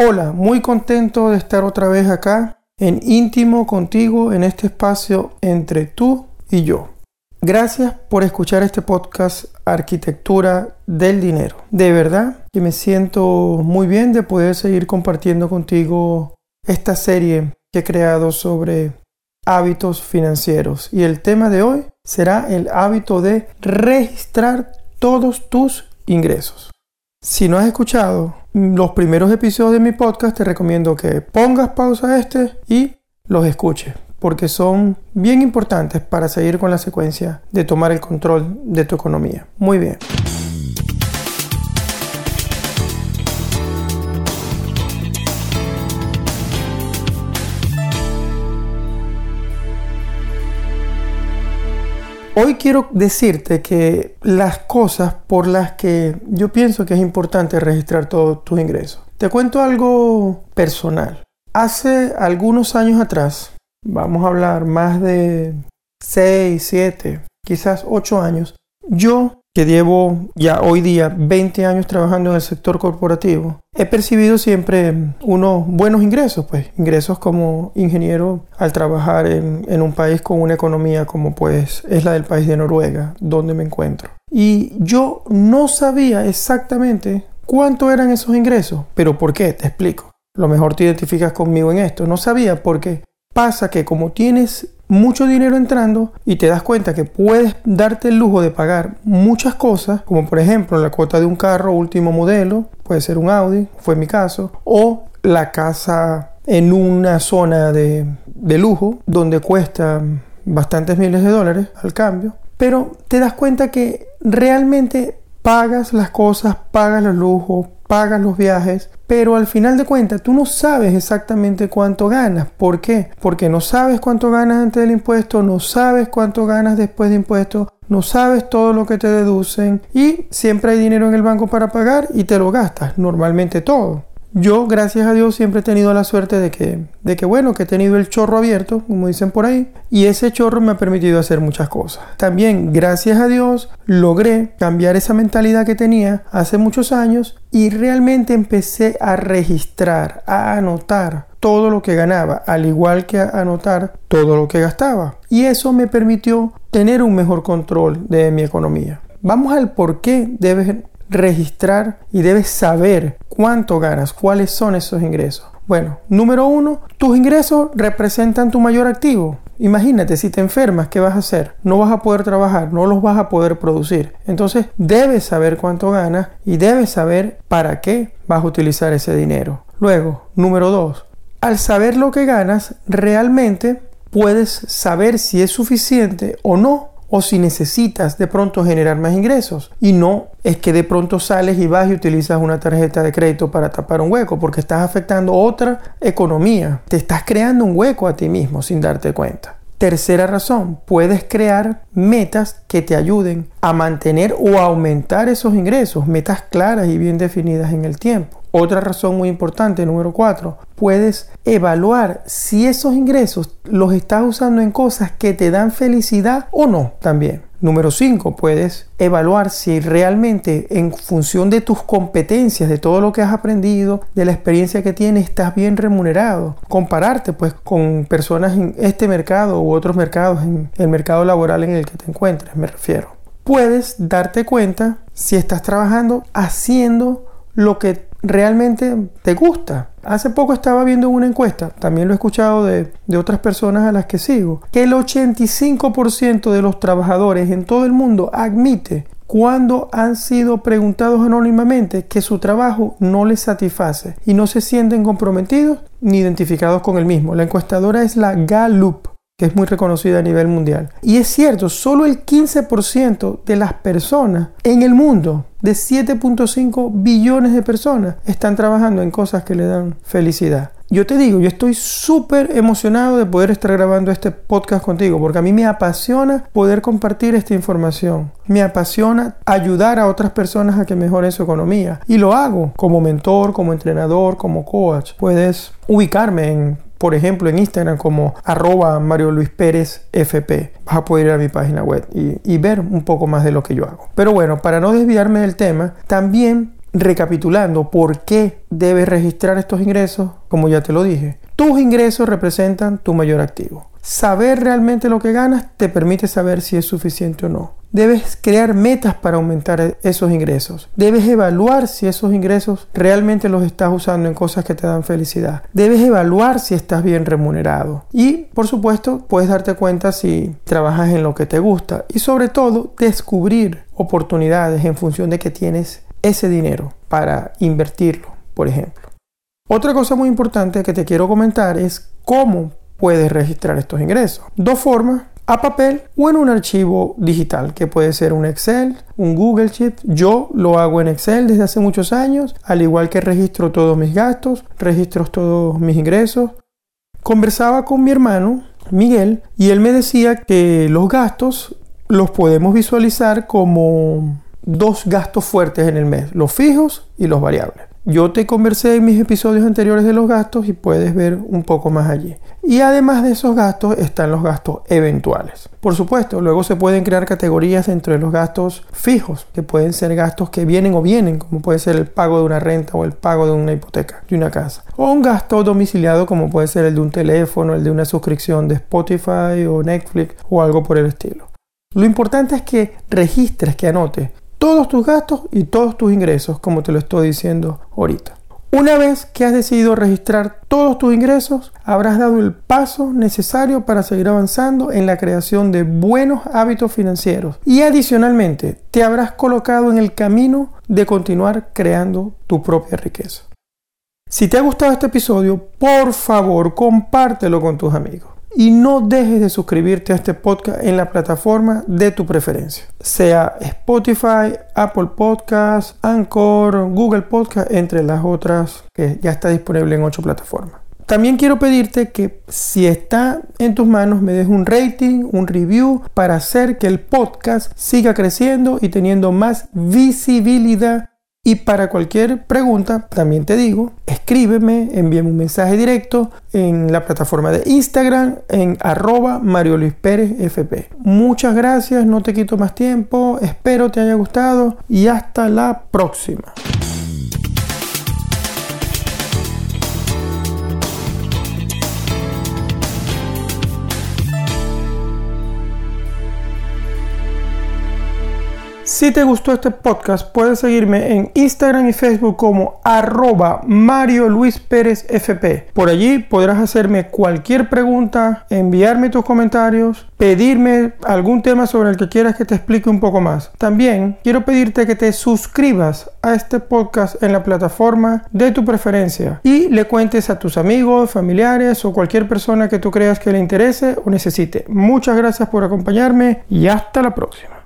Hola, muy contento de estar otra vez acá en íntimo contigo en este espacio entre tú y yo. Gracias por escuchar este podcast Arquitectura del Dinero. De verdad que me siento muy bien de poder seguir compartiendo contigo esta serie que he creado sobre hábitos financieros. Y el tema de hoy será el hábito de registrar todos tus ingresos. Si no has escuchado los primeros episodios de mi podcast, te recomiendo que pongas pausa a este y los escuches, porque son bien importantes para seguir con la secuencia de tomar el control de tu economía. Muy bien. Hoy quiero decirte que las cosas por las que yo pienso que es importante registrar todos tus ingresos. Te cuento algo personal. Hace algunos años atrás, vamos a hablar más de 6, 7, quizás 8 años, yo que llevo ya hoy día 20 años trabajando en el sector corporativo, he percibido siempre unos buenos ingresos, pues ingresos como ingeniero al trabajar en, un país con una economía como pues es la del país de Noruega, donde me encuentro. Y yo no sabía exactamente cuánto eran esos ingresos, pero ¿por qué? Te explico. Lo mejor te identificas conmigo en esto. No sabía porque pasa que como tienes mucho dinero entrando y te das cuenta que puedes darte el lujo de pagar muchas cosas, como por ejemplo la cuota de un carro último modelo, puede ser un Audi, fue mi caso, o la casa en una zona de, de lujo donde cuesta bastantes miles de dólares al cambio, pero te das cuenta que realmente pagas las cosas, pagas los lujos, pagas los viajes, pero al final de cuentas tú no sabes exactamente cuánto ganas. ¿Por qué? Porque no sabes cuánto ganas antes del impuesto, no sabes cuánto ganas después de impuesto, no sabes todo lo que te deducen y siempre hay dinero en el banco para pagar y te lo gastas, normalmente todo. Yo, gracias a Dios, siempre he tenido la suerte de que, de que, bueno, que he tenido el chorro abierto, como dicen por ahí, y ese chorro me ha permitido hacer muchas cosas. También, gracias a Dios, logré cambiar esa mentalidad que tenía hace muchos años y realmente empecé a registrar, a anotar todo lo que ganaba, al igual que a anotar todo lo que gastaba. Y eso me permitió tener un mejor control de mi economía. Vamos al por qué debes registrar y debes saber cuánto ganas, cuáles son esos ingresos. Bueno, número uno, tus ingresos representan tu mayor activo. Imagínate, si te enfermas, ¿qué vas a hacer? No vas a poder trabajar, no los vas a poder producir. Entonces, debes saber cuánto ganas y debes saber para qué vas a utilizar ese dinero. Luego, número dos, al saber lo que ganas, realmente puedes saber si es suficiente o no o si necesitas de pronto generar más ingresos. Y no es que de pronto sales y vas y utilizas una tarjeta de crédito para tapar un hueco, porque estás afectando otra economía. Te estás creando un hueco a ti mismo sin darte cuenta. Tercera razón, puedes crear metas que te ayuden a mantener o aumentar esos ingresos, metas claras y bien definidas en el tiempo. Otra razón muy importante, número cuatro, puedes evaluar si esos ingresos los estás usando en cosas que te dan felicidad o no también. Número 5, puedes evaluar si realmente en función de tus competencias, de todo lo que has aprendido, de la experiencia que tienes, estás bien remunerado. Compararte pues con personas en este mercado u otros mercados, en el mercado laboral en el que te encuentres, me refiero. Puedes darte cuenta si estás trabajando haciendo lo que realmente te gusta. Hace poco estaba viendo una encuesta, también lo he escuchado de, de otras personas a las que sigo, que el 85% de los trabajadores en todo el mundo admite cuando han sido preguntados anónimamente que su trabajo no les satisface y no se sienten comprometidos ni identificados con el mismo. La encuestadora es la Gallup que es muy reconocida a nivel mundial. Y es cierto, solo el 15% de las personas en el mundo, de 7.5 billones de personas, están trabajando en cosas que le dan felicidad. Yo te digo, yo estoy súper emocionado de poder estar grabando este podcast contigo, porque a mí me apasiona poder compartir esta información. Me apasiona ayudar a otras personas a que mejoren su economía. Y lo hago como mentor, como entrenador, como coach. Puedes ubicarme en por ejemplo, en Instagram como arroba Mario Luis Pérez FP. Vas a poder ir a mi página web y, y ver un poco más de lo que yo hago. Pero bueno, para no desviarme del tema, también recapitulando por qué debes registrar estos ingresos, como ya te lo dije, tus ingresos representan tu mayor activo. Saber realmente lo que ganas te permite saber si es suficiente o no. Debes crear metas para aumentar esos ingresos. Debes evaluar si esos ingresos realmente los estás usando en cosas que te dan felicidad. Debes evaluar si estás bien remunerado. Y, por supuesto, puedes darte cuenta si trabajas en lo que te gusta. Y sobre todo, descubrir oportunidades en función de que tienes ese dinero para invertirlo, por ejemplo. Otra cosa muy importante que te quiero comentar es cómo puedes registrar estos ingresos. Dos formas, a papel o en un archivo digital, que puede ser un Excel, un Google Sheet. Yo lo hago en Excel desde hace muchos años, al igual que registro todos mis gastos, registro todos mis ingresos. Conversaba con mi hermano, Miguel, y él me decía que los gastos los podemos visualizar como dos gastos fuertes en el mes, los fijos y los variables. Yo te conversé en mis episodios anteriores de los gastos y puedes ver un poco más allí. Y además de esos gastos están los gastos eventuales. Por supuesto, luego se pueden crear categorías entre los gastos fijos, que pueden ser gastos que vienen o vienen, como puede ser el pago de una renta o el pago de una hipoteca de una casa. O un gasto domiciliado, como puede ser el de un teléfono, el de una suscripción de Spotify o Netflix o algo por el estilo. Lo importante es que registres, que anotes todos tus gastos y todos tus ingresos, como te lo estoy diciendo ahorita. Una vez que has decidido registrar todos tus ingresos, habrás dado el paso necesario para seguir avanzando en la creación de buenos hábitos financieros y adicionalmente te habrás colocado en el camino de continuar creando tu propia riqueza. Si te ha gustado este episodio, por favor compártelo con tus amigos y no dejes de suscribirte a este podcast en la plataforma de tu preferencia, sea Spotify, Apple Podcasts, Anchor, Google Podcast, entre las otras que ya está disponible en ocho plataformas. También quiero pedirte que si está en tus manos me des un rating, un review para hacer que el podcast siga creciendo y teniendo más visibilidad y para cualquier pregunta, también te digo, escríbeme, envíame un mensaje directo en la plataforma de Instagram en arroba Mario Luis Pérez FP. Muchas gracias, no te quito más tiempo, espero te haya gustado y hasta la próxima. Si te gustó este podcast, puedes seguirme en Instagram y Facebook como arroba Mario Luis Pérez FP. Por allí podrás hacerme cualquier pregunta, enviarme tus comentarios, pedirme algún tema sobre el que quieras que te explique un poco más. También quiero pedirte que te suscribas a este podcast en la plataforma de tu preferencia y le cuentes a tus amigos, familiares o cualquier persona que tú creas que le interese o necesite. Muchas gracias por acompañarme y hasta la próxima.